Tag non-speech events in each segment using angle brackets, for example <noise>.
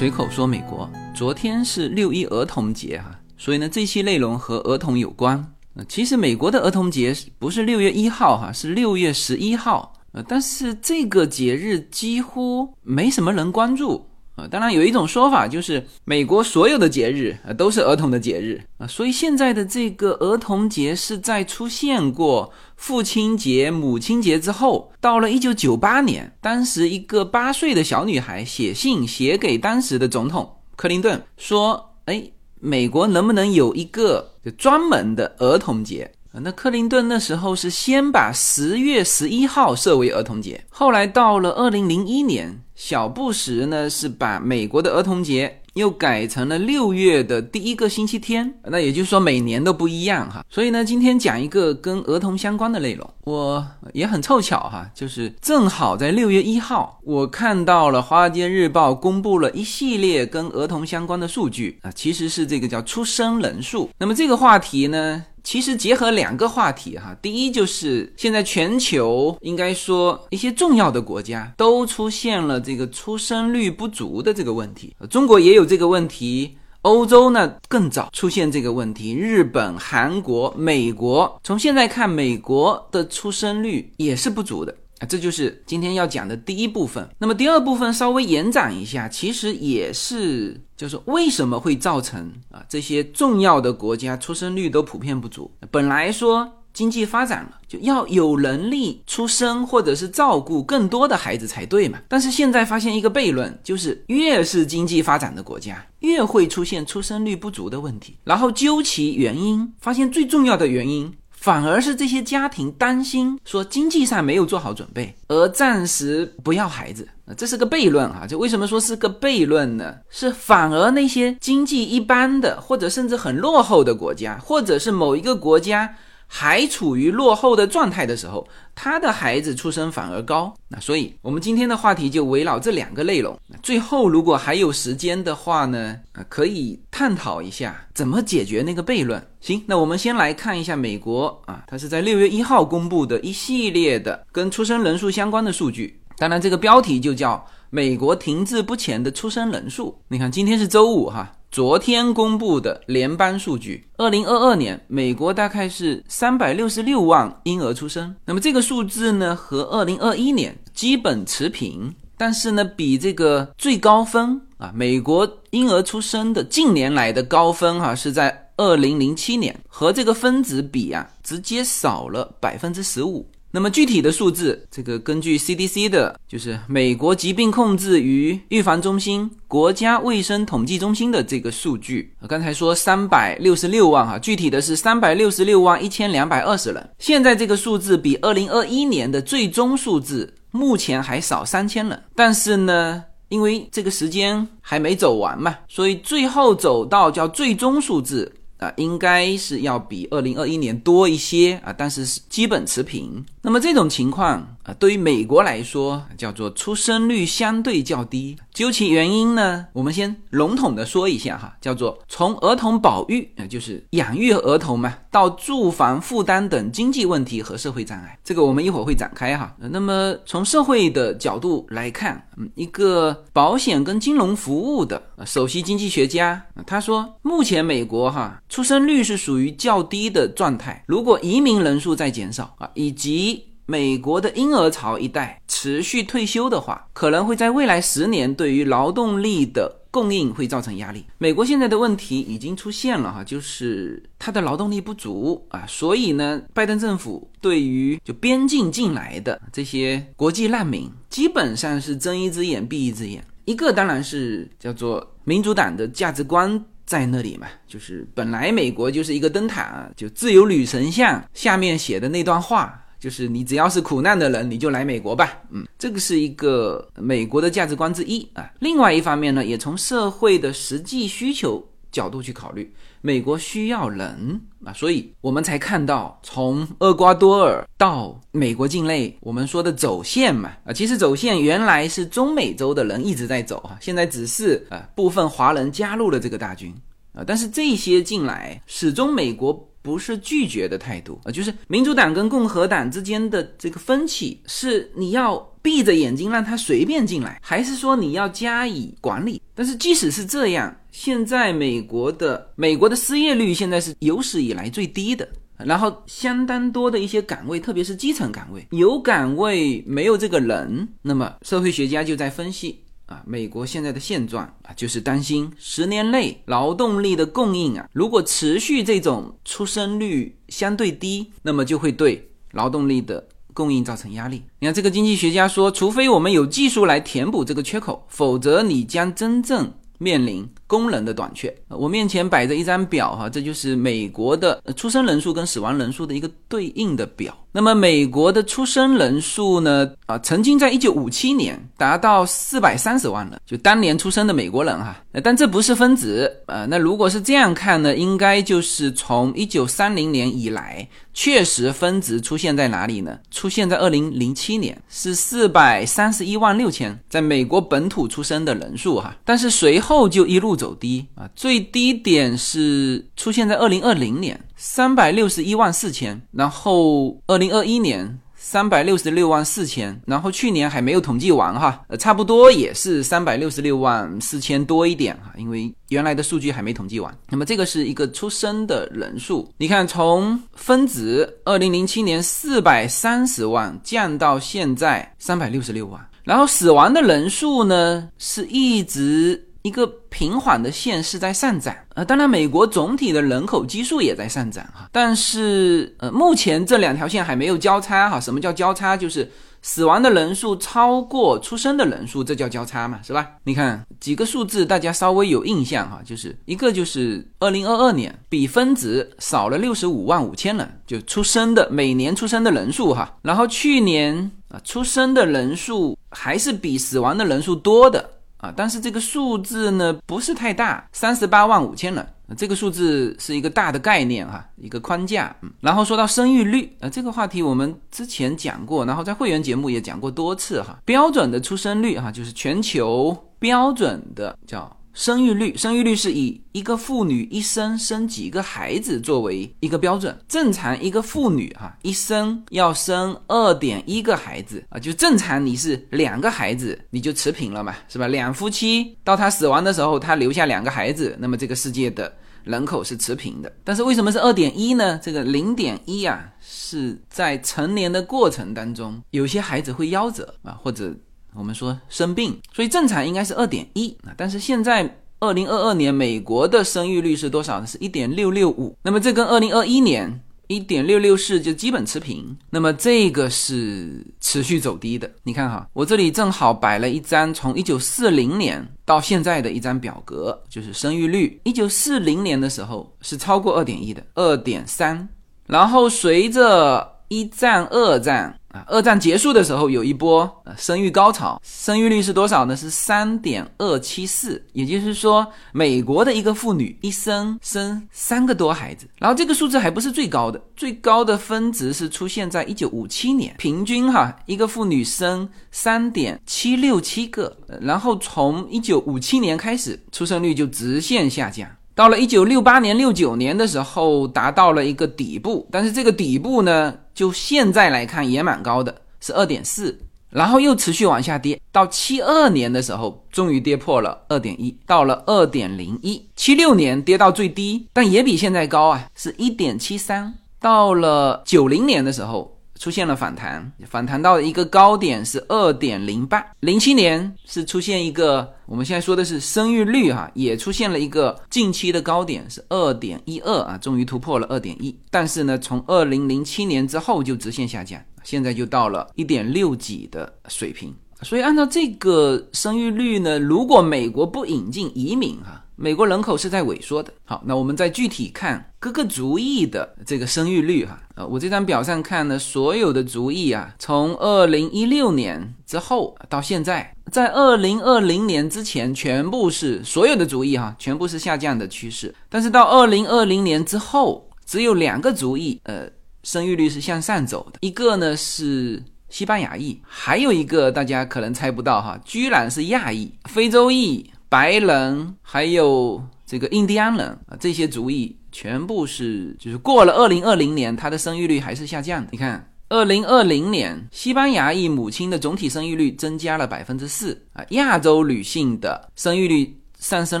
随口说美国，昨天是六一儿童节哈，所以呢，这期内容和儿童有关。呃，其实美国的儿童节不是六月一号哈，是六月十一号。呃，但是这个节日几乎没什么人关注。当然，有一种说法就是美国所有的节日啊都是儿童的节日啊，所以现在的这个儿童节是在出现过父亲节、母亲节之后，到了一九九八年，当时一个八岁的小女孩写信写给当时的总统克林顿，说：“哎，美国能不能有一个就专门的儿童节？”那克林顿那时候是先把十月十一号设为儿童节，后来到了二零零一年。小布什呢是把美国的儿童节又改成了六月的第一个星期天，那也就是说每年都不一样哈。所以呢，今天讲一个跟儿童相关的内容，我也很凑巧哈，就是正好在六月一号，我看到了《华尔街日报》公布了一系列跟儿童相关的数据啊，其实是这个叫出生人数。那么这个话题呢？其实结合两个话题哈，第一就是现在全球应该说一些重要的国家都出现了这个出生率不足的这个问题，中国也有这个问题，欧洲呢更早出现这个问题，日本、韩国、美国，从现在看，美国的出生率也是不足的。啊，这就是今天要讲的第一部分。那么第二部分稍微延展一下，其实也是，就是为什么会造成啊这些重要的国家出生率都普遍不足？本来说经济发展了，就要有能力出生或者是照顾更多的孩子才对嘛。但是现在发现一个悖论，就是越是经济发展的国家，越会出现出生率不足的问题。然后究其原因，发现最重要的原因。反而是这些家庭担心说经济上没有做好准备，而暂时不要孩子，这是个悖论啊。就为什么说是个悖论呢？是反而那些经济一般的，或者甚至很落后的国家，或者是某一个国家。还处于落后的状态的时候，他的孩子出生反而高。那所以，我们今天的话题就围绕这两个内容。最后，如果还有时间的话呢，啊，可以探讨一下怎么解决那个悖论。行，那我们先来看一下美国啊，它是在六月一号公布的一系列的跟出生人数相关的数据。当然，这个标题就叫“美国停滞不前的出生人数”。你看，今天是周五哈。昨天公布的联邦数据，二零二二年美国大概是三百六十六万婴儿出生。那么这个数字呢，和二零二一年基本持平，但是呢，比这个最高分啊，美国婴儿出生的近年来的高分哈，是在二零零七年，和这个分子比啊，直接少了百分之十五。那么具体的数字，这个根据 CDC 的，就是美国疾病控制与预防中心、国家卫生统计中心的这个数据，刚才说三百六十六万哈，具体的是三百六十六万一千两百二十人。现在这个数字比二零二一年的最终数字目前还少三千人，但是呢，因为这个时间还没走完嘛，所以最后走到叫最终数字。啊，应该是要比二零二一年多一些啊，但是是基本持平。那么这种情况对于美国来说叫做出生率相对较低。究其原因呢，我们先笼统的说一下哈，叫做从儿童保育啊，就是养育儿童嘛，到住房负担等经济问题和社会障碍，这个我们一会儿会展开哈。那么从社会的角度来看，嗯，一个保险跟金融服务的首席经济学家他说，目前美国哈。出生率是属于较低的状态。如果移民人数在减少啊，以及美国的婴儿潮一代持续退休的话，可能会在未来十年对于劳动力的供应会造成压力。美国现在的问题已经出现了哈，就是它的劳动力不足啊，所以呢，拜登政府对于就边境进来的这些国际难民，基本上是睁一只眼闭一只眼。一个当然是叫做民主党的价值观。在那里嘛，就是本来美国就是一个灯塔，就自由女神像下面写的那段话，就是你只要是苦难的人，你就来美国吧。嗯，这个是一个美国的价值观之一啊。另外一方面呢，也从社会的实际需求角度去考虑，美国需要人啊，所以我们才看到从厄瓜多尔到美国境内，我们说的走线嘛啊，其实走线原来是中美洲的人一直在走啊，现在只是啊部分华人加入了这个大军。啊，但是这些进来，始终美国不是拒绝的态度啊，就是民主党跟共和党之间的这个分歧是你要闭着眼睛让他随便进来，还是说你要加以管理？但是即使是这样，现在美国的美国的失业率现在是有史以来最低的。然后相当多的一些岗位，特别是基层岗位，有岗位没有这个人，那么社会学家就在分析啊，美国现在的现状啊，就是担心十年内劳动力的供应啊，如果持续这种出生率相对低，那么就会对劳动力的供应造成压力。你看这个经济学家说，除非我们有技术来填补这个缺口，否则你将真正面临。工人的短缺，我面前摆着一张表哈，这就是美国的出生人数跟死亡人数的一个对应的表。那么美国的出生人数呢，啊，曾经在一九五七年达到四百三十万人，就当年出生的美国人哈。但这不是分子，呃，那如果是这样看呢，应该就是从一九三零年以来，确实分子出现在哪里呢？出现在二零零七年，是四百三十一万六千，在美国本土出生的人数哈。但是随后就一路。走低啊，最低点是出现在二零二零年三百六十一万四千，然后二零二一年三百六十六万四千，然后去年还没有统计完哈，呃，差不多也是三百六十六万四千多一点哈，因为原来的数据还没统计完。那么这个是一个出生的人数，你看从分子二零零七年四百三十万降到现在三百六十六万，然后死亡的人数呢是一直。一个平缓的线是在上涨，呃，当然美国总体的人口基数也在上涨哈，但是呃，目前这两条线还没有交叉哈。什么叫交叉？就是死亡的人数超过出生的人数，这叫交叉嘛，是吧？你看几个数字，大家稍微有印象哈，就是一个就是二零二二年比分子少了六十五万五千人，就出生的每年出生的人数哈，然后去年啊出生的人数还是比死亡的人数多的。啊，但是这个数字呢不是太大，三十八万五千人，这个数字是一个大的概念哈，一个框架。嗯，然后说到生育率，呃，这个话题我们之前讲过，然后在会员节目也讲过多次哈，标准的出生率哈，就是全球标准的叫。生育率，生育率是以一个妇女一生生几个孩子作为一个标准。正常一个妇女哈一生要生二点一个孩子啊，就正常你是两个孩子你就持平了嘛，是吧？两夫妻到他死亡的时候，他留下两个孩子，那么这个世界的人口是持平的。但是为什么是二点一呢？这个零点一啊是在成年的过程当中，有些孩子会夭折啊，或者。我们说生病，所以正常应该是二点一啊，但是现在二零二二年美国的生育率是多少呢？是一点六六五。那么这跟二零二一年一点六六四就基本持平。那么这个是持续走低的。你看哈，我这里正好摆了一张从一九四零年到现在的一张表格，就是生育率。一九四零年的时候是超过二点一的，二点三，然后随着一战、二战。啊，二战结束的时候有一波呃生育高潮，生育率是多少呢？是三点二七四，也就是说，美国的一个妇女一生生三个多孩子。然后这个数字还不是最高的，最高的分值是出现在一九五七年，平均哈一个妇女生三点七六七个，然后从一九五七年开始，出生率就直线下降。到了一九六八年、六九年的时候，达到了一个底部，但是这个底部呢，就现在来看也蛮高的，是二点四，然后又持续往下跌，到七二年的时候，终于跌破了二点一，到了二点零一，七六年跌到最低，但也比现在高啊，是一点七三，到了九零年的时候。出现了反弹，反弹到一个高点是二点零八。零七年是出现一个，我们现在说的是生育率哈，也出现了一个近期的高点是二点一二啊，终于突破了二点一。但是呢，从二零零七年之后就直线下降，现在就到了一点六几的水平。所以按照这个生育率呢，如果美国不引进移民哈。美国人口是在萎缩的。好，那我们再具体看各个族裔的这个生育率哈。呃，我这张表上看呢，所有的族裔啊，从二零一六年之后到现在，在二零二零年之前，全部是所有的族裔哈，全部是下降的趋势。但是到二零二零年之后，只有两个族裔，呃，生育率是向上走的。一个呢是西班牙裔，还有一个大家可能猜不到哈，居然是亚裔，非洲裔。白人还有这个印第安人啊，这些族裔全部是，就是过了二零二零年，它的生育率还是下降的。你看，二零二零年西班牙裔母亲的总体生育率增加了百分之四啊，亚洲女性的生育率上升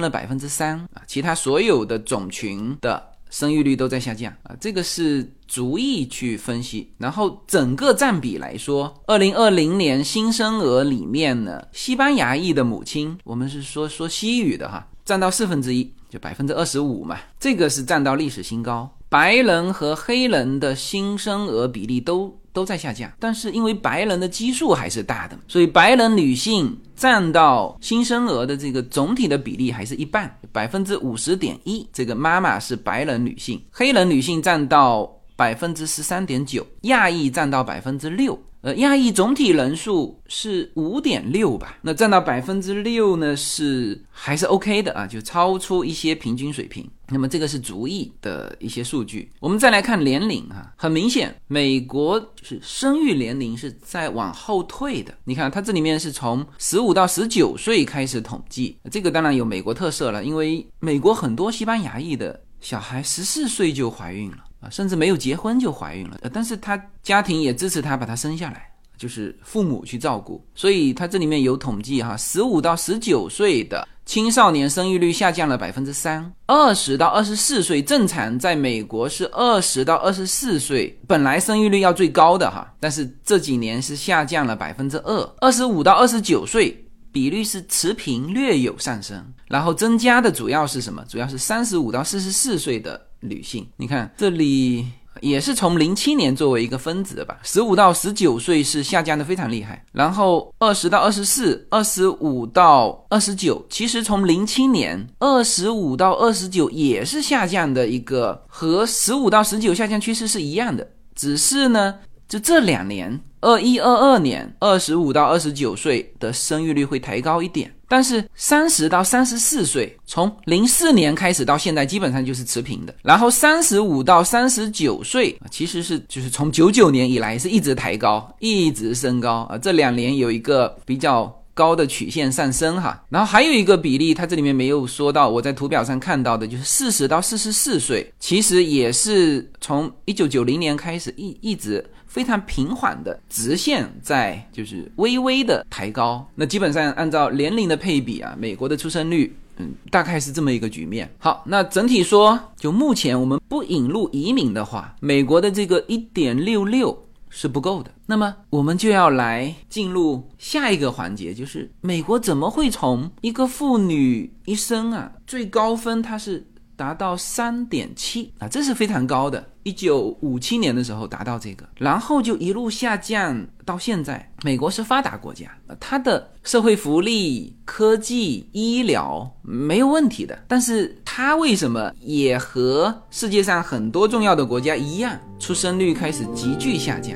了百分之三啊，其他所有的种群的生育率都在下降啊，这个是逐一去分析。然后整个占比来说，二零二零年新生儿里面呢，西班牙裔的母亲，我们是说说西语的哈，占到四分之一，就百分之二十五嘛，这个是占到历史新高。白人和黑人的新生儿比例都都在下降，但是因为白人的基数还是大的，所以白人女性占到新生儿的这个总体的比例还是一半，百分之五十点一。这个妈妈是白人女性，黑人女性占到百分之十三点九，亚裔占到百分之六。呃，亚裔总体人数是五点六吧，那占到百分之六呢，是还是 OK 的啊，就超出一些平均水平。那么这个是族裔的一些数据。我们再来看年龄啊，很明显，美国就是生育年龄是在往后退的。你看它这里面是从十五到十九岁开始统计，这个当然有美国特色了，因为美国很多西班牙裔的小孩十四岁就怀孕了。啊，甚至没有结婚就怀孕了，但是他家庭也支持他把他生下来，就是父母去照顾，所以他这里面有统计哈，十五到十九岁的青少年生育率下降了百分之三，二十到二十四岁正常在美国是二十到二十四岁，本来生育率要最高的哈，但是这几年是下降了百分之二，二十五到二十九岁比率是持平略有上升，然后增加的主要是什么？主要是三十五到四十四岁的。女性，你看这里也是从零七年作为一个分子的吧，十五到十九岁是下降的非常厉害，然后二十到二十四，二十五到二十九，其实从零七年二十五到二十九也是下降的一个，和十五到十九下降趋势是一样的，只是呢，就这两年。二一二二年，二十五到二十九岁的生育率会抬高一点，但是三十到三十四岁，从零四年开始到现在基本上就是持平的。然后三十五到三十九岁，其实是就是从九九年以来是一直抬高，一直升高啊。这两年有一个比较高的曲线上升哈。然后还有一个比例，它这里面没有说到，我在图表上看到的就是四十到四十四岁，其实也是从一九九零年开始一一直。非常平缓的直线在就是微微的抬高，那基本上按照年龄的配比啊，美国的出生率，嗯，大概是这么一个局面。好，那整体说，就目前我们不引入移民的话，美国的这个一点六六是不够的。那么我们就要来进入下一个环节，就是美国怎么会从一个妇女一生啊最高分它是。达到三点七啊，这是非常高的。一九五七年的时候达到这个，然后就一路下降到现在。美国是发达国家，它的社会福利、科技、医疗没有问题的，但是它为什么也和世界上很多重要的国家一样，出生率开始急剧下降？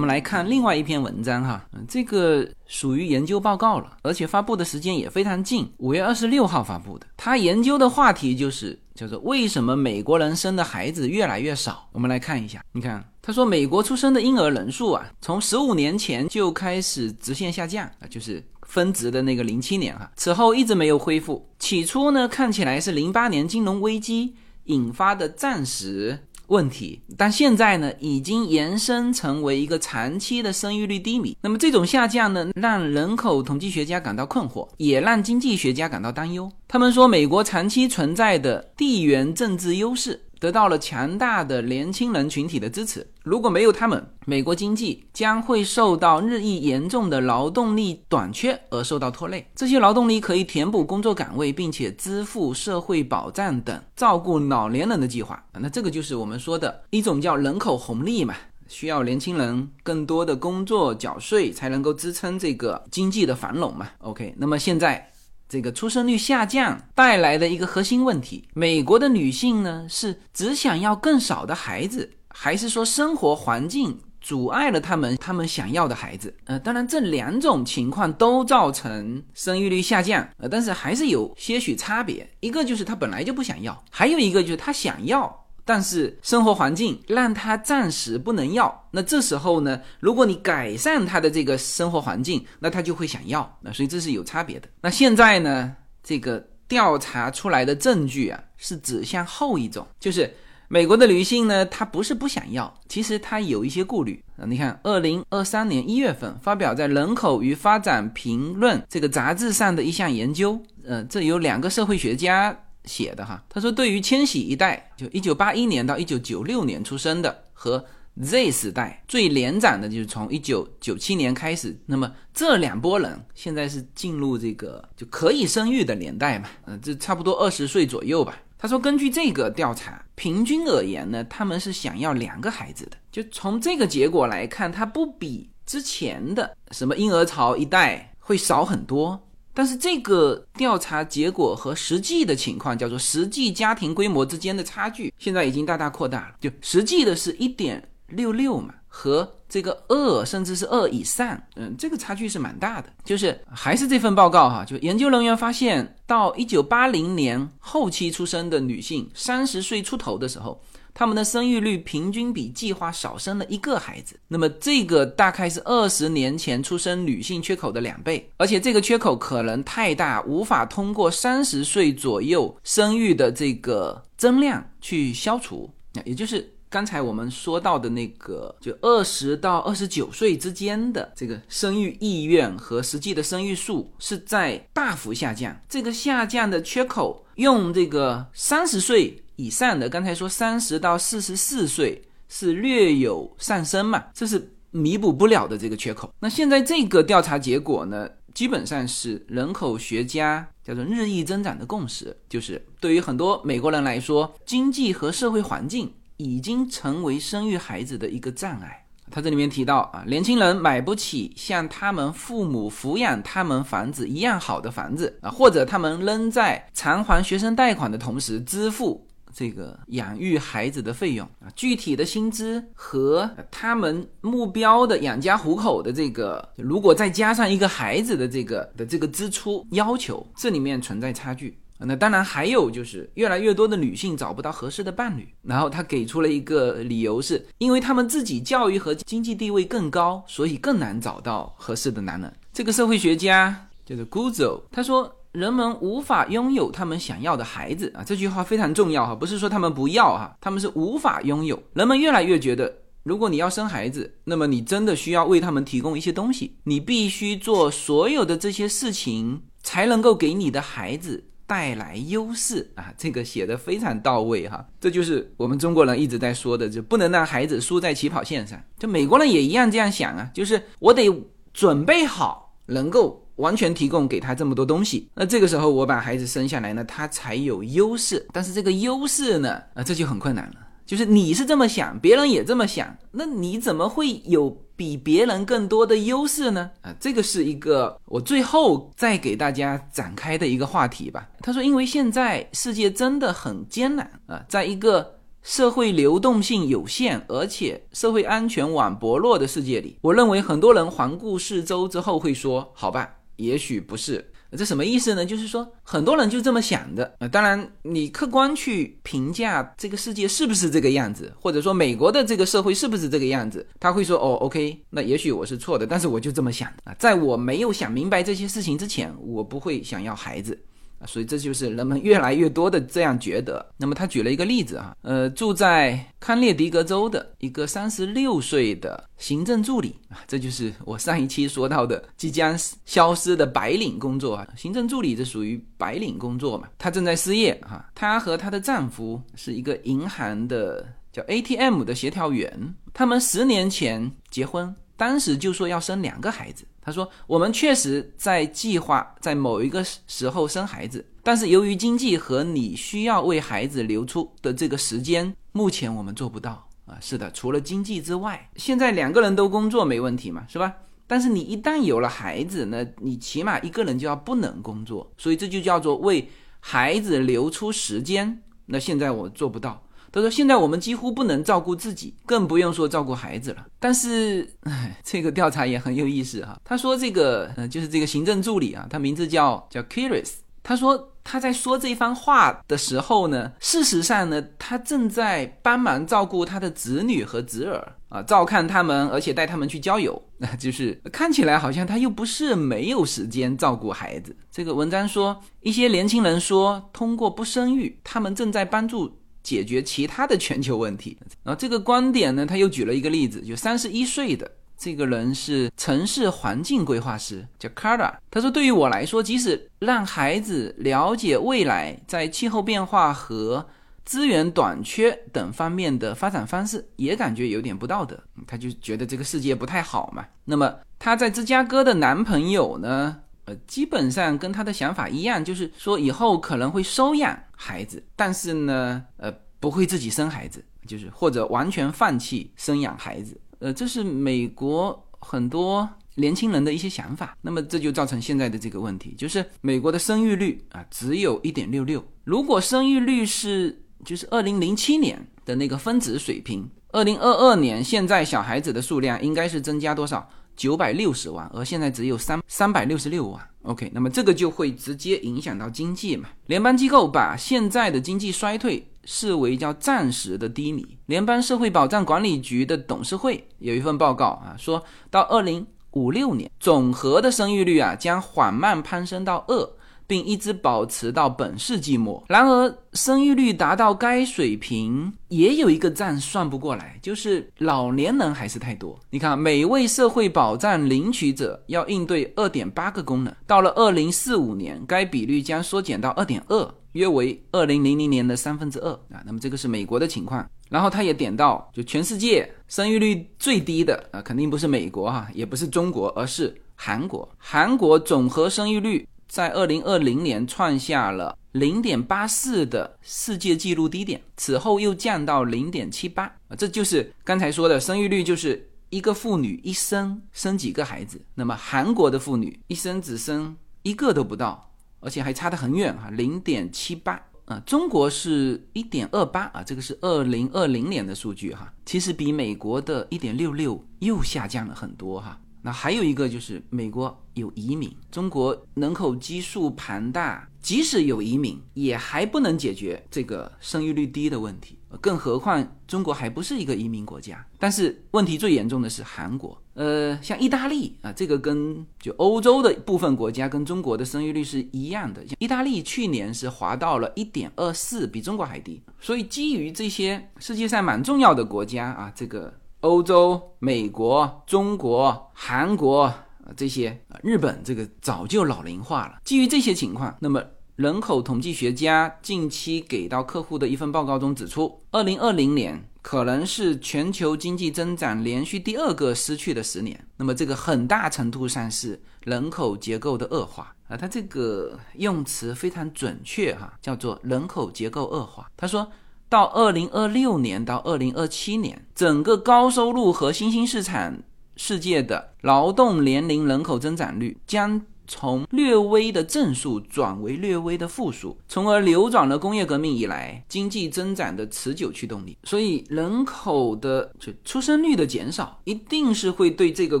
来看另外一篇文章哈，这个属于研究报告了，而且发布的时间也非常近，五月二十六号发布的。他研究的话题就是叫做为什么美国人生的孩子越来越少。我们来看一下，你看他说美国出生的婴儿人数啊，从十五年前就开始直线下降啊，就是分值的那个零七年哈，此后一直没有恢复。起初呢，看起来是零八年金融危机引发的暂时。问题，但现在呢，已经延伸成为一个长期的生育率低迷。那么这种下降呢，让人口统计学家感到困惑，也让经济学家感到担忧。他们说，美国长期存在的地缘政治优势。得到了强大的年轻人群体的支持。如果没有他们，美国经济将会受到日益严重的劳动力短缺而受到拖累。这些劳动力可以填补工作岗位，并且支付社会保障等照顾老年人的计划。那这个就是我们说的一种叫人口红利嘛，需要年轻人更多的工作缴税才能够支撑这个经济的繁荣嘛。OK，那么现在。这个出生率下降带来的一个核心问题，美国的女性呢是只想要更少的孩子，还是说生活环境阻碍了他们他们想要的孩子？呃，当然这两种情况都造成生育率下降，呃，但是还是有些许差别，一个就是她本来就不想要，还有一个就是她想要。但是生活环境让他暂时不能要，那这时候呢，如果你改善他的这个生活环境，那他就会想要，那所以这是有差别的。那现在呢，这个调查出来的证据啊，是指向后一种，就是美国的女性呢，她不是不想要，其实她有一些顾虑啊。你看，二零二三年一月份发表在《人口与发展评论》这个杂志上的一项研究，呃，这有两个社会学家写的哈。他说，对于千禧一代，就一九八一年到一九九六年出生的和。Z 时代最连展的就是从一九九七年开始，那么这两拨人现在是进入这个就可以生育的年代嘛？嗯，这差不多二十岁左右吧。他说，根据这个调查，平均而言呢，他们是想要两个孩子的。就从这个结果来看，它不比之前的什么婴儿潮一代会少很多。但是这个调查结果和实际的情况，叫做实际家庭规模之间的差距，现在已经大大扩大了。就实际的是一点。六六嘛，和这个二甚至是二以上，嗯，这个差距是蛮大的。就是还是这份报告哈，就研究人员发现，到一九八零年后期出生的女性，三十岁出头的时候，她们的生育率平均比计划少生了一个孩子。那么这个大概是二十年前出生女性缺口的两倍，而且这个缺口可能太大，无法通过三十岁左右生育的这个增量去消除，那也就是。刚才我们说到的那个，就二十到二十九岁之间的这个生育意愿和实际的生育数是在大幅下降。这个下降的缺口，用这个三十岁以上的，刚才说三十到四十四岁是略有上升嘛，这是弥补不了的这个缺口。那现在这个调查结果呢，基本上是人口学家叫做日益增长的共识，就是对于很多美国人来说，经济和社会环境。已经成为生育孩子的一个障碍。他这里面提到啊，年轻人买不起像他们父母抚养他们房子一样好的房子啊，或者他们仍在偿还学生贷款的同时支付这个养育孩子的费用啊，具体的薪资和他们目标的养家糊口的这个，如果再加上一个孩子的这个的这个支出要求，这里面存在差距。那当然还有就是越来越多的女性找不到合适的伴侣，然后他给出了一个理由，是因为她们自己教育和经济地位更高，所以更难找到合适的男人。这个社会学家叫做 Guzo，他说人们无法拥有他们想要的孩子啊，这句话非常重要哈，不是说他们不要哈，他们是无法拥有。人们越来越觉得，如果你要生孩子，那么你真的需要为他们提供一些东西，你必须做所有的这些事情，才能够给你的孩子。带来优势啊，这个写的非常到位哈，这就是我们中国人一直在说的，就不能让孩子输在起跑线上。就美国人也一样这样想啊，就是我得准备好，能够完全提供给他这么多东西，那这个时候我把孩子生下来呢，他才有优势。但是这个优势呢，啊，这就很困难了。就是你是这么想，别人也这么想，那你怎么会有比别人更多的优势呢？啊，这个是一个我最后再给大家展开的一个话题吧。他说，因为现在世界真的很艰难啊，在一个社会流动性有限，而且社会安全网薄弱的世界里，我认为很多人环顾四周之后会说：“好吧，也许不是。”这什么意思呢？就是说，很多人就这么想的啊。当然，你客观去评价这个世界是不是这个样子，或者说美国的这个社会是不是这个样子，他会说：“哦，OK，那也许我是错的，但是我就这么想啊。”在我没有想明白这些事情之前，我不会想要孩子。所以这就是人们越来越多的这样觉得。那么他举了一个例子啊，呃，住在康涅狄格州的一个三十六岁的行政助理啊，这就是我上一期说到的即将消失的白领工作啊。行政助理这属于白领工作嘛？她正在失业哈。她和她的丈夫是一个银行的叫 ATM 的协调员，他们十年前结婚，当时就说要生两个孩子。他说：“我们确实在计划在某一个时候生孩子，但是由于经济和你需要为孩子留出的这个时间，目前我们做不到啊。是的，除了经济之外，现在两个人都工作没问题嘛，是吧？但是你一旦有了孩子，那你起码一个人就要不能工作，所以这就叫做为孩子留出时间。那现在我做不到。”他说：“现在我们几乎不能照顾自己，更不用说照顾孩子了。但是，唉，这个调查也很有意思哈。他说，这个，呃，就是这个行政助理啊，他名字叫叫 Kiris，他说他在说这番话的时候呢，事实上呢，他正在帮忙照顾他的子女和侄儿啊，照看他们，而且带他们去郊游。那 <laughs> 就是看起来好像他又不是没有时间照顾孩子。这个文章说，一些年轻人说，通过不生育，他们正在帮助解决其他的全球问题。然后这个观点呢，他又举了一个例子，就三十一岁的。这个人是城市环境规划师，叫 Cara。他说：“对于我来说，即使让孩子了解未来在气候变化和资源短缺等方面的发展方式，也感觉有点不道德。他就觉得这个世界不太好嘛。那么他在芝加哥的男朋友呢？呃，基本上跟他的想法一样，就是说以后可能会收养孩子，但是呢，呃，不会自己生孩子，就是或者完全放弃生养孩子。”呃，这是美国很多年轻人的一些想法，那么这就造成现在的这个问题，就是美国的生育率啊只有一点六六。如果生育率是就是二零零七年的那个分子水平，二零二二年现在小孩子的数量应该是增加多少？九百六十万，而现在只有三三百六十六万。OK，那么这个就会直接影响到经济嘛？联邦机构把现在的经济衰退。视为叫暂时的低迷。联邦社会保障管理局的董事会有一份报告啊，说到二零五六年，总和的生育率啊将缓慢攀升到二。并一直保持到本世纪末。然而，生育率达到该水平也有一个账算不过来，就是老年人还是太多。你看，每位社会保障领取者要应对二点八个功能，到了二零四五年，该比率将缩减到二点二，约为二零零零年的三分之二啊。那么这个是美国的情况。然后他也点到，就全世界生育率最低的啊，肯定不是美国哈，也不是中国，而是韩国。韩国总和生育率。在二零二零年创下了零点八四的世界纪录低点，此后又降到零点七八啊，这就是刚才说的生育率，就是一个妇女一生生几个孩子。那么韩国的妇女一生只生一个都不到，而且还差得很远哈，零点七八啊。中国是一点二八啊，这个是二零二零年的数据哈，其实比美国的一点六六又下降了很多哈。那还有一个就是美国有移民，中国人口基数庞大，即使有移民，也还不能解决这个生育率低的问题。更何况中国还不是一个移民国家。但是问题最严重的是韩国，呃，像意大利啊，这个跟就欧洲的部分国家跟中国的生育率是一样的。意大利去年是滑到了一点二四，比中国还低。所以基于这些世界上蛮重要的国家啊，这个。欧洲、美国、中国、韩国啊，这些日本这个早就老龄化了。基于这些情况，那么人口统计学家近期给到客户的一份报告中指出，二零二零年可能是全球经济增长连续第二个失去的十年。那么这个很大程度上是人口结构的恶化啊，他这个用词非常准确哈，叫做人口结构恶化。他说。到二零二六年到二零二七年，整个高收入和新兴市场世界的劳动年龄人口增长率将。从略微的正数转为略微的负数，从而扭转了工业革命以来经济增长的持久驱动力。所以，人口的就出生率的减少，一定是会对这个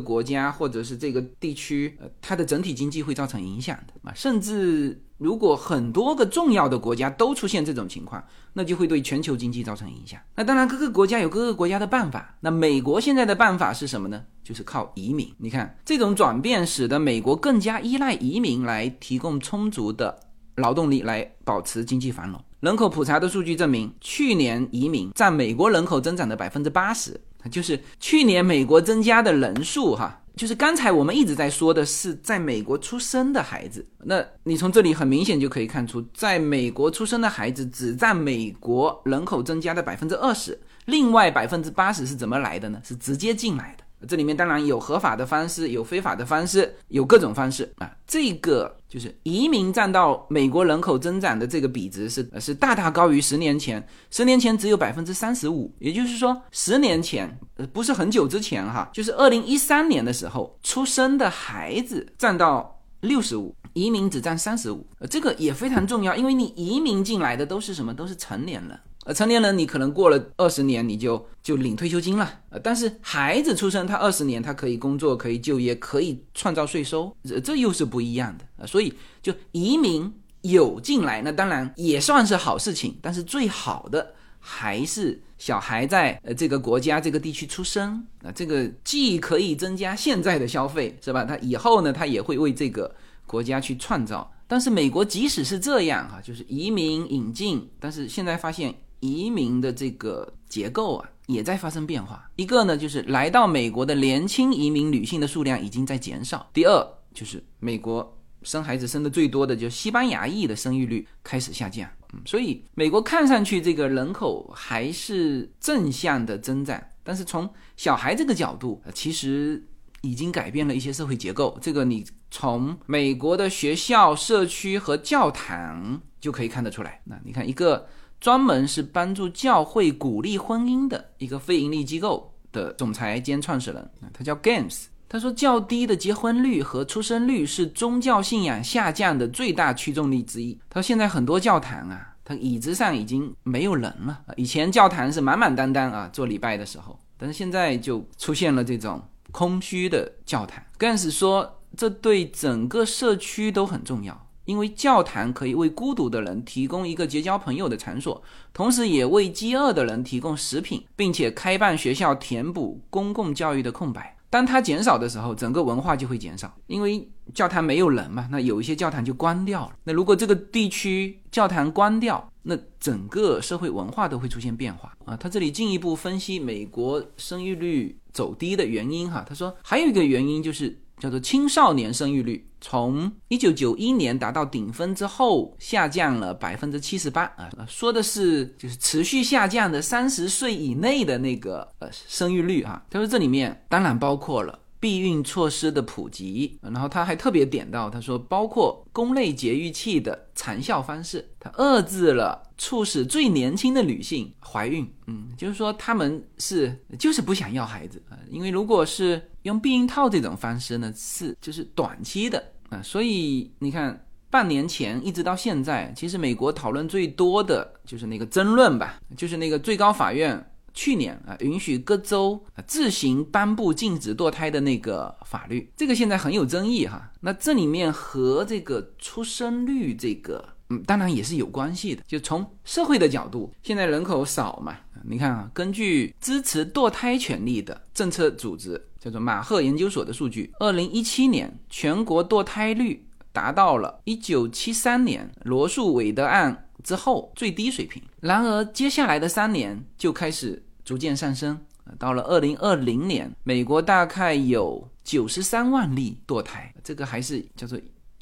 国家或者是这个地区，呃，它的整体经济会造成影响的啊。甚至如果很多个重要的国家都出现这种情况，那就会对全球经济造成影响。那当然，各个国家有各个国家的办法。那美国现在的办法是什么呢？就是靠移民。你看，这种转变使得美国更加依赖移民来提供充足的劳动力，来保持经济繁荣。人口普查的数据证明，去年移民占美国人口增长的百分之八十。就是去年美国增加的人数，哈，就是刚才我们一直在说的是在美国出生的孩子。那你从这里很明显就可以看出，在美国出生的孩子只占美国人口增加的百分之二十，另外百分之八十是怎么来的呢？是直接进来的。这里面当然有合法的方式，有非法的方式，有各种方式啊。这个就是移民占到美国人口增长的这个比值是是大大高于十年前，十年前只有百分之三十五。也就是说，十年前呃不是很久之前哈，就是二零一三年的时候出生的孩子占到六十五，移民只占三十五。这个也非常重要，因为你移民进来的都是什么？都是成年人。呃，成年人你可能过了二十年你就就领退休金了，呃，但是孩子出生他二十年他可以工作可以就业可以创造税收，这这又是不一样的啊，所以就移民有进来，那当然也算是好事情。但是最好的还是小孩在呃这个国家这个地区出生啊，这个既可以增加现在的消费，是吧？他以后呢，他也会为这个国家去创造。但是美国即使是这样哈，就是移民引进，但是现在发现移民的这个结构啊也在发生变化。一个呢，就是来到美国的年轻移民女性的数量已经在减少；第二，就是美国。生孩子生的最多的就西班牙裔的生育率开始下降，嗯，所以美国看上去这个人口还是正向的增长，但是从小孩这个角度，其实已经改变了一些社会结构。这个你从美国的学校、社区和教堂就可以看得出来。那你看，一个专门是帮助教会鼓励婚姻的一个非盈利机构的总裁兼创始人，他叫 Games。他说，较低的结婚率和出生率是宗教信仰下降的最大驱动力之一。他说，现在很多教堂啊，他椅子上已经没有人了。以前教堂是满满当当啊，做礼拜的时候，但是现在就出现了这种空虚的教堂。更是说，这对整个社区都很重要，因为教堂可以为孤独的人提供一个结交朋友的场所，同时也为饥饿的人提供食品，并且开办学校填补公共教育的空白。当它减少的时候，整个文化就会减少，因为教堂没有人嘛。那有一些教堂就关掉了。那如果这个地区教堂关掉，那整个社会文化都会出现变化啊。他这里进一步分析美国生育率走低的原因哈，他说还有一个原因就是。叫做青少年生育率，从一九九一年达到顶峰之后下降了百分之七十八啊，说的是就是持续下降的三十岁以内的那个呃生育率啊。他说这里面当然包括了。避孕措施的普及，然后他还特别点到，他说包括宫内节育器的长效方式，它遏制了促使最年轻的女性怀孕。嗯，就是说他们是就是不想要孩子啊，因为如果是用避孕套这种方式呢，是就是短期的啊，所以你看半年前一直到现在，其实美国讨论最多的就是那个争论吧，就是那个最高法院。去年啊，允许各州自行颁布禁止堕胎的那个法律，这个现在很有争议哈。那这里面和这个出生率这个，嗯，当然也是有关系的。就从社会的角度，现在人口少嘛，你看啊，根据支持堕胎权利的政策组织叫做马赫研究所的数据，二零一七年全国堕胎率达到了一九七三年罗素韦德案之后最低水平。然而接下来的三年就开始。逐渐上升，到了二零二零年，美国大概有九十三万例堕胎，这个还是叫做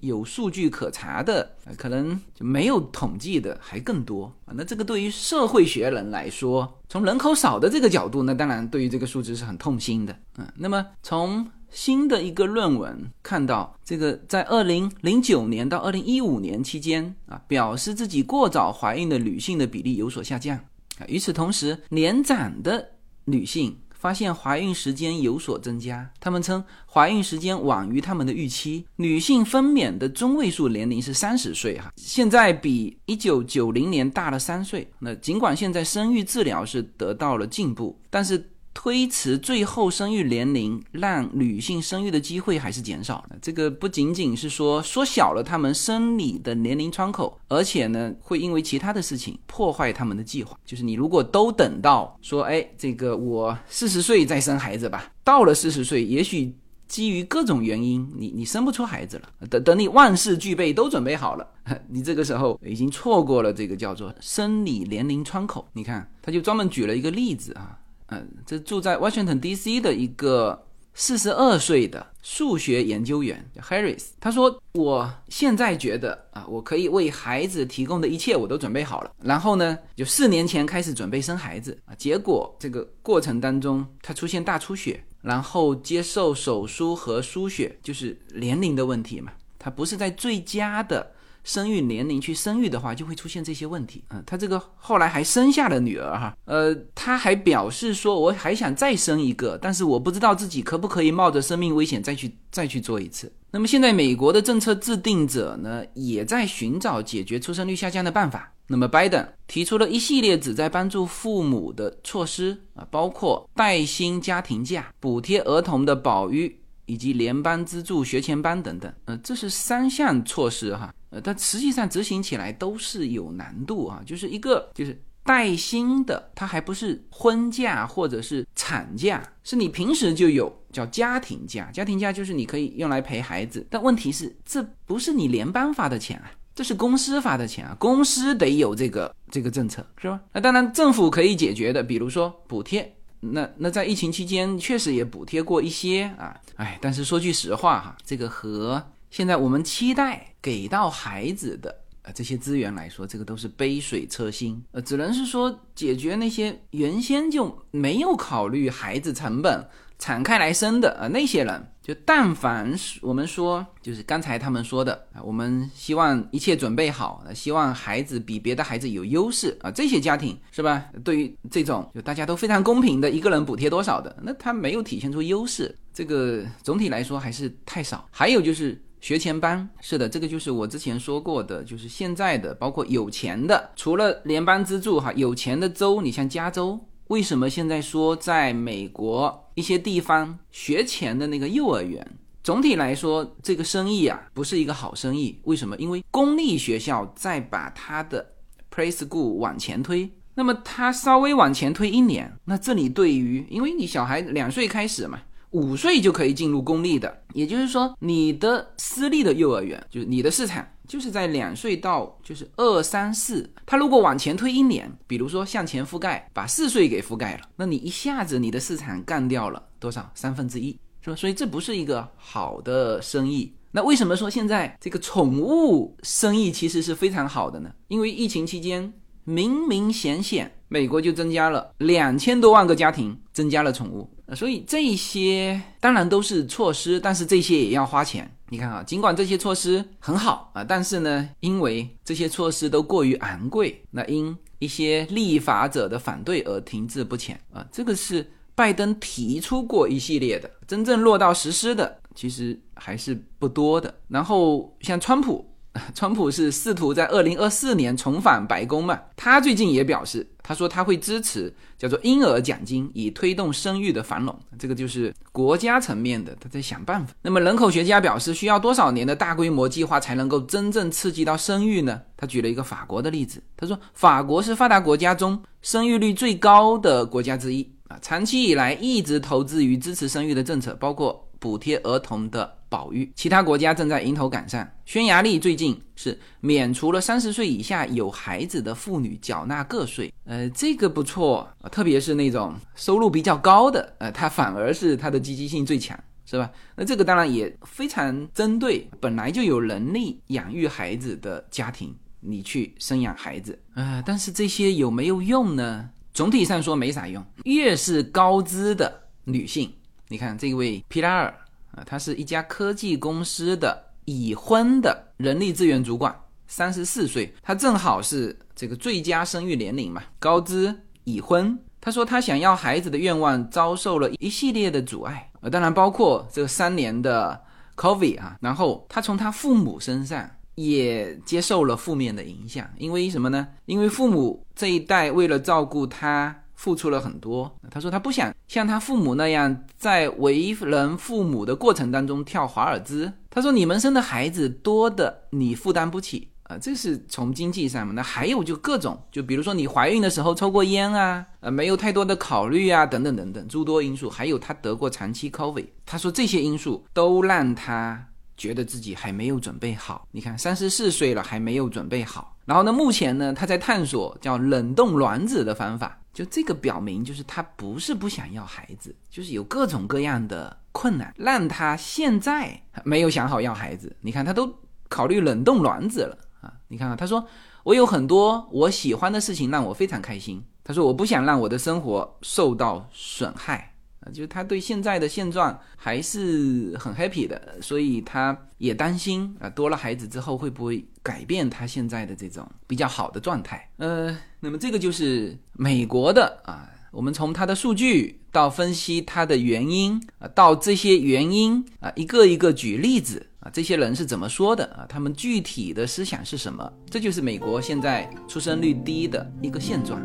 有数据可查的，可能就没有统计的还更多啊。那这个对于社会学人来说，从人口少的这个角度，那当然对于这个数字是很痛心的。嗯，那么从新的一个论文看到，这个在二零零九年到二零一五年期间啊，表示自己过早怀孕的女性的比例有所下降啊。与此同时，年长的女性发现怀孕时间有所增加，他们称怀孕时间晚于他们的预期。女性分娩的中位数年龄是三十岁，哈，现在比一九九零年大了三岁。那尽管现在生育治疗是得到了进步，但是。推迟最后生育年龄，让女性生育的机会还是减少了。这个不仅仅是说缩小了她们生理的年龄窗口，而且呢，会因为其他的事情破坏他们的计划。就是你如果都等到说，哎，这个我四十岁再生孩子吧，到了四十岁，也许基于各种原因，你你生不出孩子了。等等你万事俱备都准备好了，<laughs> 你这个时候已经错过了这个叫做生理年龄窗口。你看，他就专门举了一个例子啊。嗯，这住在 Washington D.C. 的一个四十二岁的数学研究员叫 Harris，他说：“我现在觉得啊，我可以为孩子提供的一切我都准备好了。然后呢，就四年前开始准备生孩子啊，结果这个过程当中他出现大出血，然后接受手术和输血，就是年龄的问题嘛，他不是在最佳的。”生育年龄去生育的话，就会出现这些问题。嗯，他这个后来还生下了女儿哈。呃，他还表示说，我还想再生一个，但是我不知道自己可不可以冒着生命危险再去再去做一次。那么现在美国的政策制定者呢，也在寻找解决出生率下降的办法。那么拜登提出了一系列旨在帮助父母的措施啊，包括带薪家庭假、补贴儿童的保育。以及联邦资助学前班等等，呃，这是三项措施哈，呃，但实际上执行起来都是有难度啊，就是一个就是带薪的，它还不是婚假或者是产假，是你平时就有叫家庭假，家庭假就是你可以用来陪孩子，但问题是这不是你联邦发的钱啊。这是公司发的钱啊，公司得有这个这个政策，是吧？那当然，政府可以解决的，比如说补贴。那那在疫情期间，确实也补贴过一些啊，哎，但是说句实话哈，这个和现在我们期待给到孩子的呃这些资源来说，这个都是杯水车薪。呃，只能是说解决那些原先就没有考虑孩子成本。敞开来生的啊，那些人就但凡是我们说，就是刚才他们说的啊，我们希望一切准备好，希望孩子比别的孩子有优势啊，这些家庭是吧？对于这种就大家都非常公平的一个人补贴多少的，那他没有体现出优势，这个总体来说还是太少。还有就是学前班，是的，这个就是我之前说过的，就是现在的包括有钱的，除了联邦资助哈，有钱的州，你像加州。为什么现在说在美国一些地方学前的那个幼儿园，总体来说这个生意啊不是一个好生意？为什么？因为公立学校在把它的 preschool 往前推，那么它稍微往前推一年，那这里对于因为你小孩两岁开始嘛。五岁就可以进入公立的，也就是说，你的私立的幼儿园就是你的市场，就是在两岁到就是二三四。他如果往前推一年，比如说向前覆盖，把四岁给覆盖了，那你一下子你的市场干掉了多少？三分之一，是吧？所以这不是一个好的生意。那为什么说现在这个宠物生意其实是非常好的呢？因为疫情期间，明明显显，美国就增加了两千多万个家庭增加了宠物。所以这些当然都是措施，但是这些也要花钱。你看啊，尽管这些措施很好啊，但是呢，因为这些措施都过于昂贵，那因一些立法者的反对而停滞不前啊。这个是拜登提出过一系列的，真正落到实施的其实还是不多的。然后像川普。<laughs> 川普是试图在二零二四年重返白宫嘛？他最近也表示，他说他会支持叫做婴儿奖金，以推动生育的繁荣。这个就是国家层面的，他在想办法。那么人口学家表示，需要多少年的大规模计划才能够真正刺激到生育呢？他举了一个法国的例子，他说法国是发达国家中生育率最高的国家之一啊，长期以来一直投资于支持生育的政策，包括补贴儿童的。保育，其他国家正在迎头赶上。匈牙利最近是免除了三十岁以下有孩子的妇女缴纳个税，呃，这个不错特别是那种收入比较高的，呃，它反而是它的积极性最强，是吧？那这个当然也非常针对本来就有能力养育孩子的家庭，你去生养孩子，呃，但是这些有没有用呢？总体上说没啥用。越是高资的女性，你看这位皮拉尔。啊，他是一家科技公司的已婚的人力资源主管，三十四岁，他正好是这个最佳生育年龄嘛，高知已婚。他说他想要孩子的愿望遭受了一系列的阻碍，呃，当然包括这三年的 COVID 啊，然后他从他父母身上也接受了负面的影响，因为什么呢？因为父母这一代为了照顾他。付出了很多，他说他不想像他父母那样在为人父母的过程当中跳华尔兹。他说你们生的孩子多的你负担不起啊，这是从经济上嘛。那还有就各种，就比如说你怀孕的时候抽过烟啊，呃没有太多的考虑啊，等等等等诸多因素。还有他得过长期 COVID，他说这些因素都让他觉得自己还没有准备好。你看三十四岁了还没有准备好。然后呢，目前呢他在探索叫冷冻卵子的方法。就这个表明，就是他不是不想要孩子，就是有各种各样的困难，让他现在没有想好要孩子。你看，他都考虑冷冻卵子了啊！你看啊，他说我有很多我喜欢的事情，让我非常开心。他说我不想让我的生活受到损害。就是他对现在的现状还是很 happy 的，所以他也担心啊，多了孩子之后会不会改变他现在的这种比较好的状态？呃，那么这个就是美国的啊，我们从他的数据到分析他的原因啊，到这些原因啊，一个一个举例子啊，这些人是怎么说的啊？他们具体的思想是什么？这就是美国现在出生率低的一个现状。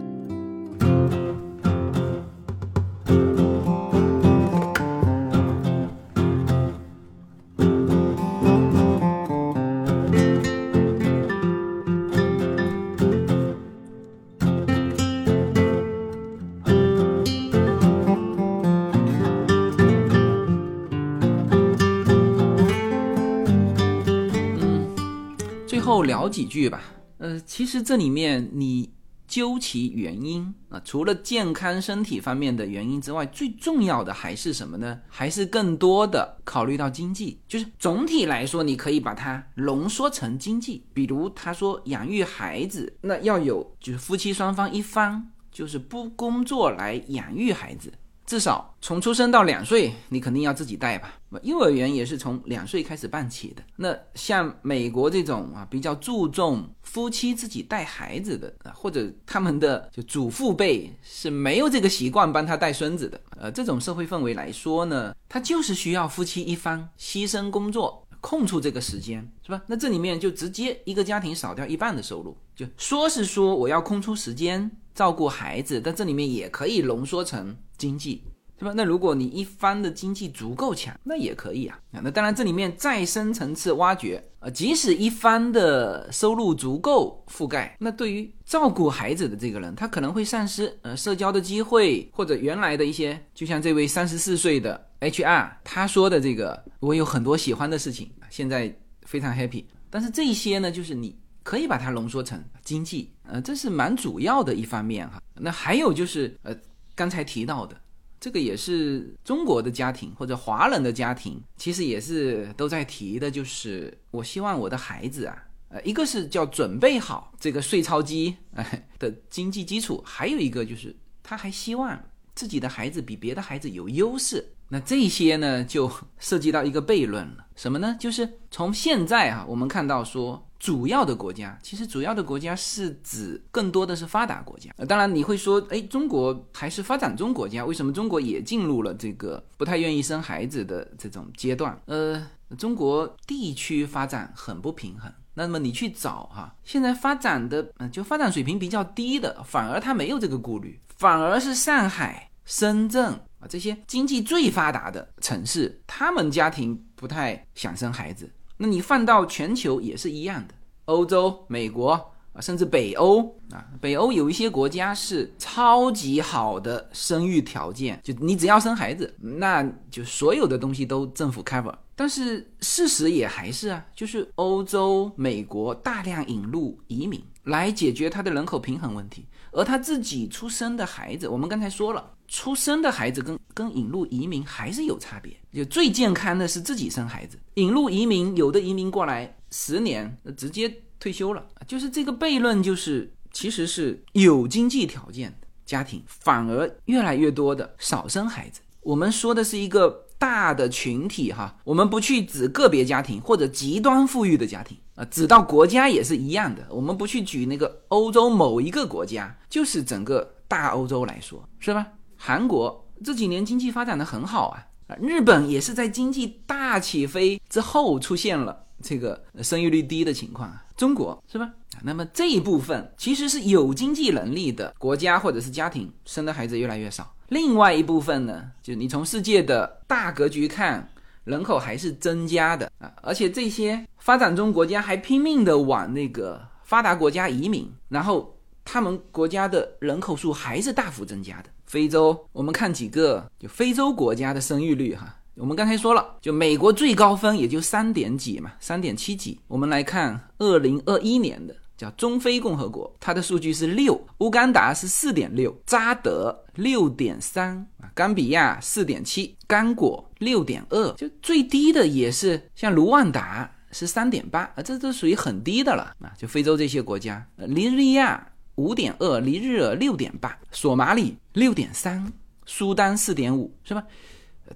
几句吧。呃，其实这里面你。究其原因啊，除了健康身体方面的原因之外，最重要的还是什么呢？还是更多的考虑到经济。就是总体来说，你可以把它浓缩成经济。比如他说养育孩子，那要有就是夫妻双方一方就是不工作来养育孩子。至少从出生到两岁，你肯定要自己带吧？幼儿园也是从两岁开始办起的。那像美国这种啊，比较注重夫妻自己带孩子的啊，或者他们的就祖父辈是没有这个习惯帮他带孙子的。呃，这种社会氛围来说呢，他就是需要夫妻一方牺牲工作，空出这个时间，是吧？那这里面就直接一个家庭少掉一半的收入。就说是说我要空出时间。照顾孩子，但这里面也可以浓缩成经济，对吧？那如果你一方的经济足够强，那也可以啊。那当然，这里面再深层次挖掘，呃，即使一方的收入足够覆盖，那对于照顾孩子的这个人，他可能会丧失呃社交的机会，或者原来的一些，就像这位三十四岁的 HR 他说的这个，我有很多喜欢的事情，现在非常 happy。但是这些呢，就是你。可以把它浓缩成经济，呃，这是蛮主要的一方面哈。那还有就是，呃，刚才提到的，这个也是中国的家庭或者华人的家庭，其实也是都在提的，就是我希望我的孩子啊，呃，一个是叫准备好这个税钞机哎的经济基础，还有一个就是他还希望自己的孩子比别的孩子有优势。那这些呢，就 <laughs> 涉及到一个悖论了，什么呢？就是从现在啊，我们看到说，主要的国家，其实主要的国家是指更多的是发达国家。呃当然你会说，哎，中国还是发展中国家，为什么中国也进入了这个不太愿意生孩子的这种阶段？呃，中国地区发展很不平衡。那么你去找哈，现在发展的嗯，就发展水平比较低的，反而他没有这个顾虑，反而是上海、深圳。啊，这些经济最发达的城市，他们家庭不太想生孩子。那你放到全球也是一样的，欧洲、美国啊，甚至北欧啊，北欧有一些国家是超级好的生育条件，就你只要生孩子，那就所有的东西都政府 cover。但是事实也还是啊，就是欧洲、美国大量引入移民来解决它的人口平衡问题，而他自己出生的孩子，我们刚才说了。出生的孩子跟跟引入移民还是有差别，就最健康的是自己生孩子，引入移民有的移民过来十年直接退休了，就是这个悖论，就是其实是有经济条件的家庭反而越来越多的少生孩子。我们说的是一个大的群体哈，我们不去指个别家庭或者极端富裕的家庭啊，指到国家也是一样的，我们不去举那个欧洲某一个国家，就是整个大欧洲来说，是吧？韩国这几年经济发展的很好啊，日本也是在经济大起飞之后出现了这个生育率低的情况啊。中国是吧？那么这一部分其实是有经济能力的国家或者是家庭生的孩子越来越少，另外一部分呢，就你从世界的大格局看，人口还是增加的啊，而且这些发展中国家还拼命的往那个发达国家移民，然后他们国家的人口数还是大幅增加的。非洲，我们看几个就非洲国家的生育率哈。我们刚才说了，就美国最高分也就三点几嘛，三点七几。我们来看二零二一年的叫中非共和国，它的数据是六，乌干达是四点六，扎德六点三啊，冈比亚四点七，刚果六点二，就最低的也是像卢旺达是三点八啊，这都属于很低的了啊。就非洲这些国家，呃尼日利亚。五点二，尼日尔六点八，索马里六点三，苏丹四点五，是吧？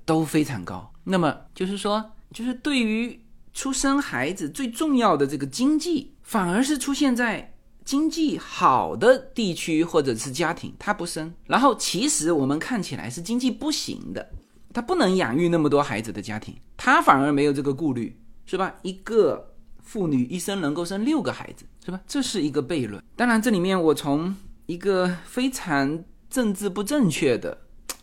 都非常高。那么就是说，就是对于出生孩子最重要的这个经济，反而是出现在经济好的地区或者是家庭，他不生。然后其实我们看起来是经济不行的，他不能养育那么多孩子的家庭，他反而没有这个顾虑，是吧？一个。妇女一生能够生六个孩子，是吧？这是一个悖论。当然，这里面我从一个非常政治不正确的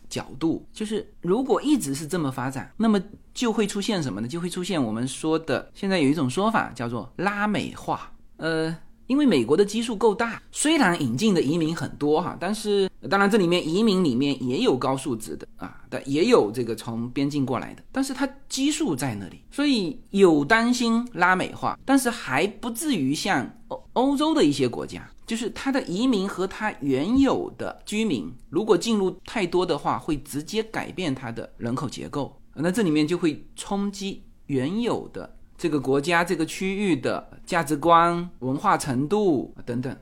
角度，就是如果一直是这么发展，那么就会出现什么呢？就会出现我们说的现在有一种说法叫做拉美化。呃，因为美国的基数够大，虽然引进的移民很多哈，但是当然这里面移民里面也有高素质的啊，但也有这个从边境过来的，但是它基数在那里，所以有担心拉美化，但是还不至于像欧欧洲的一些国家，就是它的移民和它原有的居民如果进入太多的话，会直接改变它的人口结构，那这里面就会冲击原有的。这个国家、这个区域的价值观、文化程度等等，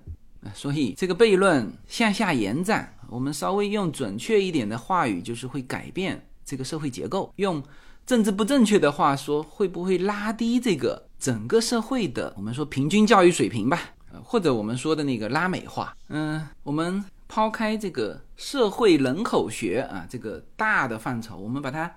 所以这个悖论向下延展，我们稍微用准确一点的话语，就是会改变这个社会结构。用政治不正确的话说，会不会拉低这个整个社会的我们说平均教育水平吧？或者我们说的那个拉美化？嗯，我们抛开这个社会人口学啊这个大的范畴，我们把它。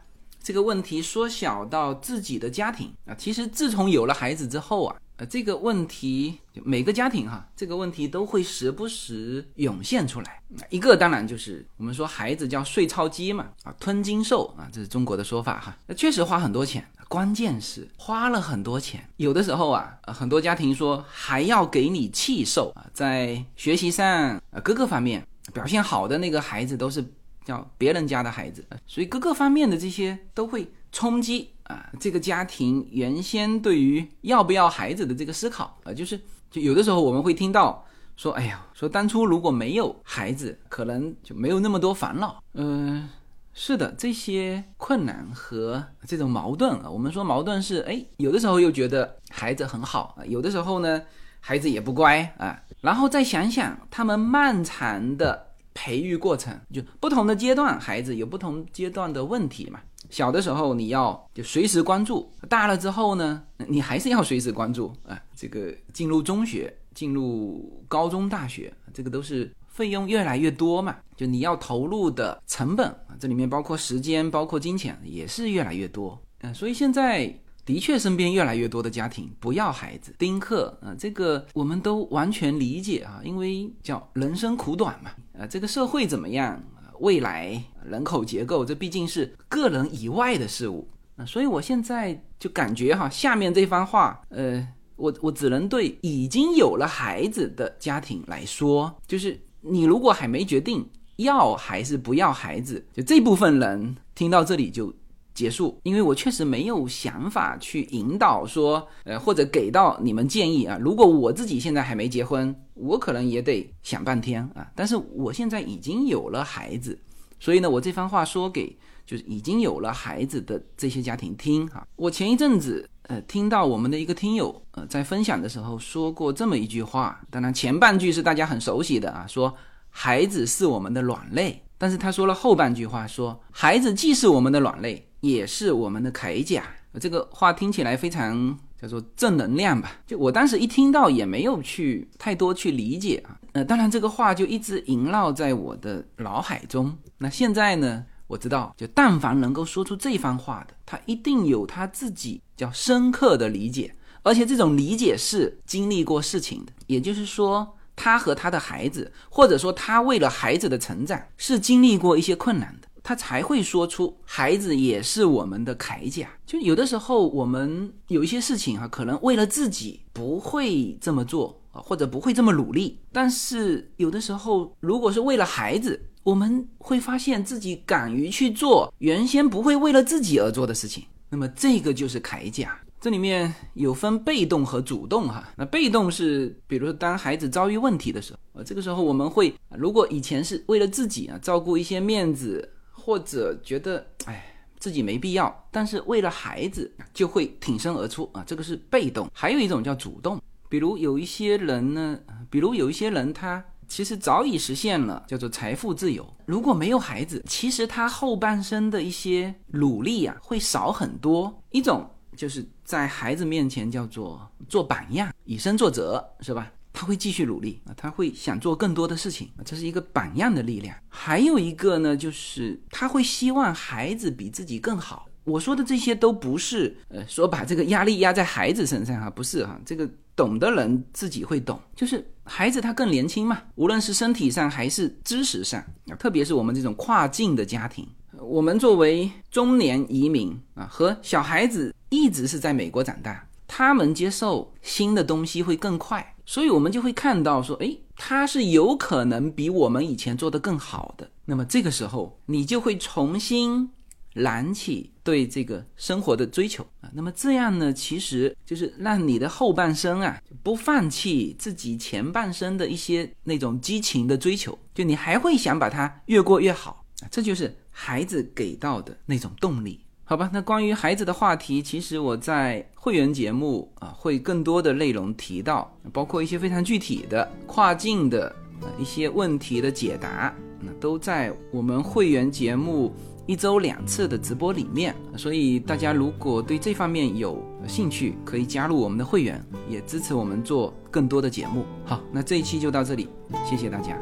这个问题缩小到自己的家庭啊，其实自从有了孩子之后啊，呃，这个问题就每个家庭哈，这个问题都会时不时涌现出来。一个当然就是我们说孩子叫碎钞机嘛，啊，吞金兽啊，这是中国的说法哈。那确实花很多钱，关键是花了很多钱，有的时候啊，很多家庭说还要给你气受啊，在学习上啊各个方面表现好的那个孩子都是。叫别人家的孩子，所以各个方面的这些都会冲击啊，这个家庭原先对于要不要孩子的这个思考啊，就是就有的时候我们会听到说，哎呀，说当初如果没有孩子，可能就没有那么多烦恼。嗯，是的，这些困难和这种矛盾啊，我们说矛盾是，哎，有的时候又觉得孩子很好啊，有的时候呢，孩子也不乖啊，然后再想想他们漫长的。培育过程就不同的阶段，孩子有不同阶段的问题嘛。小的时候你要就随时关注，大了之后呢，你还是要随时关注啊。这个进入中学、进入高中、大学，这个都是费用越来越多嘛。就你要投入的成本啊，这里面包括时间、包括金钱，也是越来越多。嗯，所以现在。的确，身边越来越多的家庭不要孩子，丁克啊，这个我们都完全理解啊，因为叫人生苦短嘛，啊，这个社会怎么样，未来人口结构，这毕竟是个人以外的事物啊，所以我现在就感觉哈，下面这番话，呃，我我只能对已经有了孩子的家庭来说，就是你如果还没决定要还是不要孩子，就这部分人听到这里就。结束，因为我确实没有想法去引导说，呃，或者给到你们建议啊。如果我自己现在还没结婚，我可能也得想半天啊。但是我现在已经有了孩子，所以呢，我这番话说给就是已经有了孩子的这些家庭听哈。我前一阵子呃听到我们的一个听友呃在分享的时候说过这么一句话，当然前半句是大家很熟悉的啊，说孩子是我们的软肋，但是他说了后半句话，说孩子既是我们的软肋。也是我们的铠甲，这个话听起来非常叫做正能量吧？就我当时一听到，也没有去太多去理解啊。呃，当然这个话就一直萦绕在我的脑海中。那现在呢，我知道，就但凡能够说出这番话的，他一定有他自己叫深刻的理解，而且这种理解是经历过事情的。也就是说，他和他的孩子，或者说他为了孩子的成长，是经历过一些困难的。他才会说出孩子也是我们的铠甲。就有的时候我们有一些事情哈，可能为了自己不会这么做啊，或者不会这么努力。但是有的时候，如果是为了孩子，我们会发现自己敢于去做原先不会为了自己而做的事情。那么这个就是铠甲。这里面有分被动和主动哈。那被动是，比如说当孩子遭遇问题的时候，呃，这个时候我们会，如果以前是为了自己啊，照顾一些面子。或者觉得哎自己没必要，但是为了孩子就会挺身而出啊，这个是被动。还有一种叫主动，比如有一些人呢，比如有一些人他其实早已实现了叫做财富自由，如果没有孩子，其实他后半生的一些努力啊会少很多。一种就是在孩子面前叫做做榜样，以身作则，是吧？他会继续努力啊，他会想做更多的事情，这是一个榜样的力量。还有一个呢，就是他会希望孩子比自己更好。我说的这些都不是呃说把这个压力压在孩子身上哈，不是哈，这个懂的人自己会懂。就是孩子他更年轻嘛，无论是身体上还是知识上啊，特别是我们这种跨境的家庭，我们作为中年移民啊，和小孩子一直是在美国长大。他们接受新的东西会更快，所以我们就会看到说，诶，他是有可能比我们以前做的更好的。那么这个时候，你就会重新燃起对这个生活的追求啊。那么这样呢，其实就是让你的后半生啊，不放弃自己前半生的一些那种激情的追求，就你还会想把它越过越好。这就是孩子给到的那种动力。好吧，那关于孩子的话题，其实我在会员节目啊会更多的内容提到，包括一些非常具体的跨境的一些问题的解答，那都在我们会员节目一周两次的直播里面。所以大家如果对这方面有兴趣，可以加入我们的会员，也支持我们做更多的节目。好，那这一期就到这里，谢谢大家。